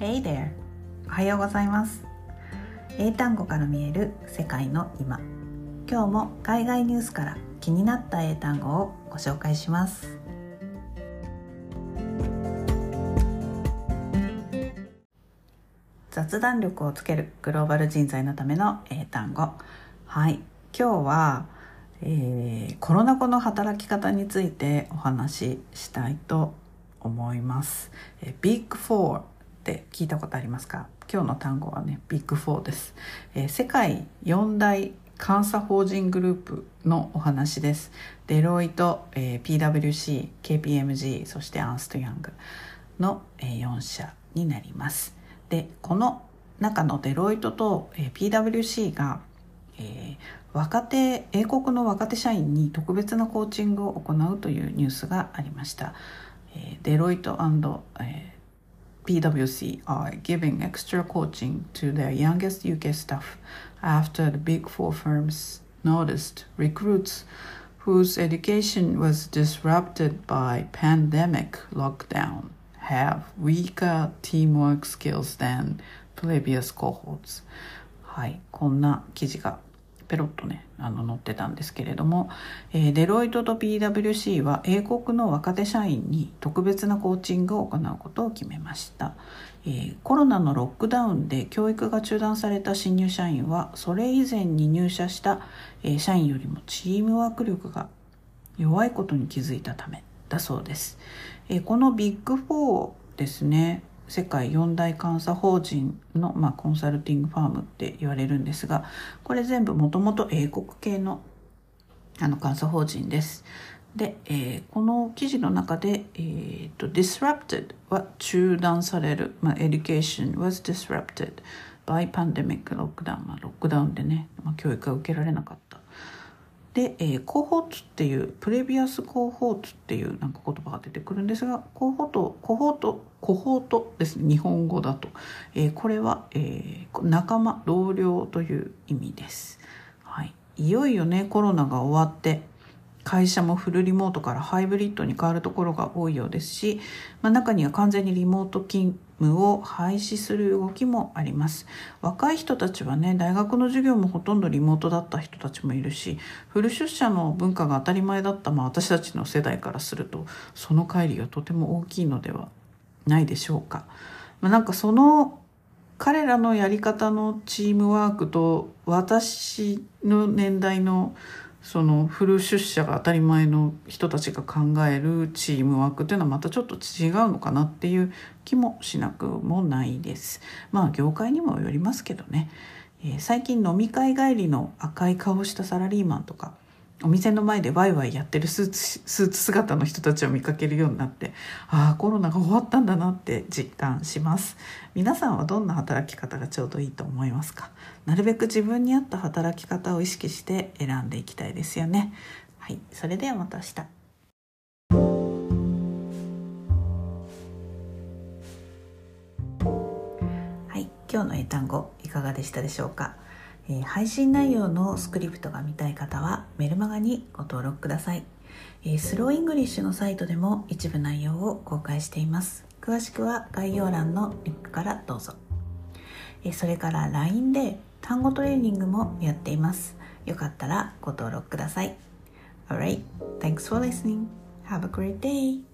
Hey there! おはようございます。英単語から見える世界の今。今日も海外ニュースから気になった英単語をご紹介します。雑談力をつけるグローバル人材のための英単語。はい。今日は、えー、コロナ後の働き方についてお話ししたいと思います。えビッグフォーって聞いたことありますか？今日の単語はね、ビッグフォーです。え世界4大監査法人グループのお話です。 Deloitte、えー、PWC、KPMG、そして Ernst & Young の、えー、4社になります。で、この中の Deloitte と、えー、PWC が、えー、若手、英国の若手社員に特別なコーチングを行うというニュースがありました。Deloitte and PwC are giving extra coaching to their youngest UK staff after the big four firms noticed recruits whose education was disrupted by pandemic lockdown have weaker teamwork skills than previous cohorts はいこんな記事が ペロッとねあの載ってたんですけれども、え、デロイトと PWC は英国の若手社員に特別なコーチングを行うことを決めました、え、コロナのロックダウンで教育が中断された新入社員はそれ以前に入社した、え、社員よりもチームワーク力が弱いことに気づいたためだそうです、えこのビッグ4ですね世界四大監査法人の、まあ、コンサルティングファームって言われるんですがこれ全部もともと英国系のあの監査法人です。で、えー、この記事の中で、えーと、disrupted は中断される、まあ、education was disrupted by pandemic lockdown、まあ、ロックダウンでね、まあ、教育が受けられなかった。で、えー、コホーツっていうプレビアスコホーツっていうなんか言葉が出てくるんですがコホートコホートコホートですね日本語だと、えー、これは、えー、仲間同僚という意味です、はい、いよいよねコロナが終わって会社もフルリモートからハイブリッドに変わるところが多いようですし、まあ、中には完全にリモート勤務を廃止する動きもあります若い人たちはね大学の授業もほとんどリモートだった人たちもいるしフル出社の文化が当たり前だった、まあ、私たちの世代からするとその乖離がとても大きいのではないでしょうか。まあ、なんかその彼らのやり方のチームワークと私の年代のそのフル出社が当たり前の人たちが考えるチームワークというのはまたちょっと違うのかなっていう気もしなくもないです。まあ業界にもよりますけどね、えー、最近飲み会帰りの赤い顔したサラリーマンとかお店の前でワイワイやってるスーツスーツ姿の人たちを見かけるようになってああコロナが終わったんだなって実感します。皆さんはどんな働き方がちょうどいいと思いますか？なるべく自分に合った働き方を意識して選んでいきたいですよね。はいそれではまた明日。はい今日の英単語いかがでしたでしょうか？え配信内容のスクリプトが見たい方はメルマガにご登録ください、え Slow English のサイトでも一部内容を公開しています。詳しくは概要欄のリンクからどうぞ、えそれから LINE で単語トレーニングもやっています。よかったらご登録ください。Alright, thanks for listening. Have a great day.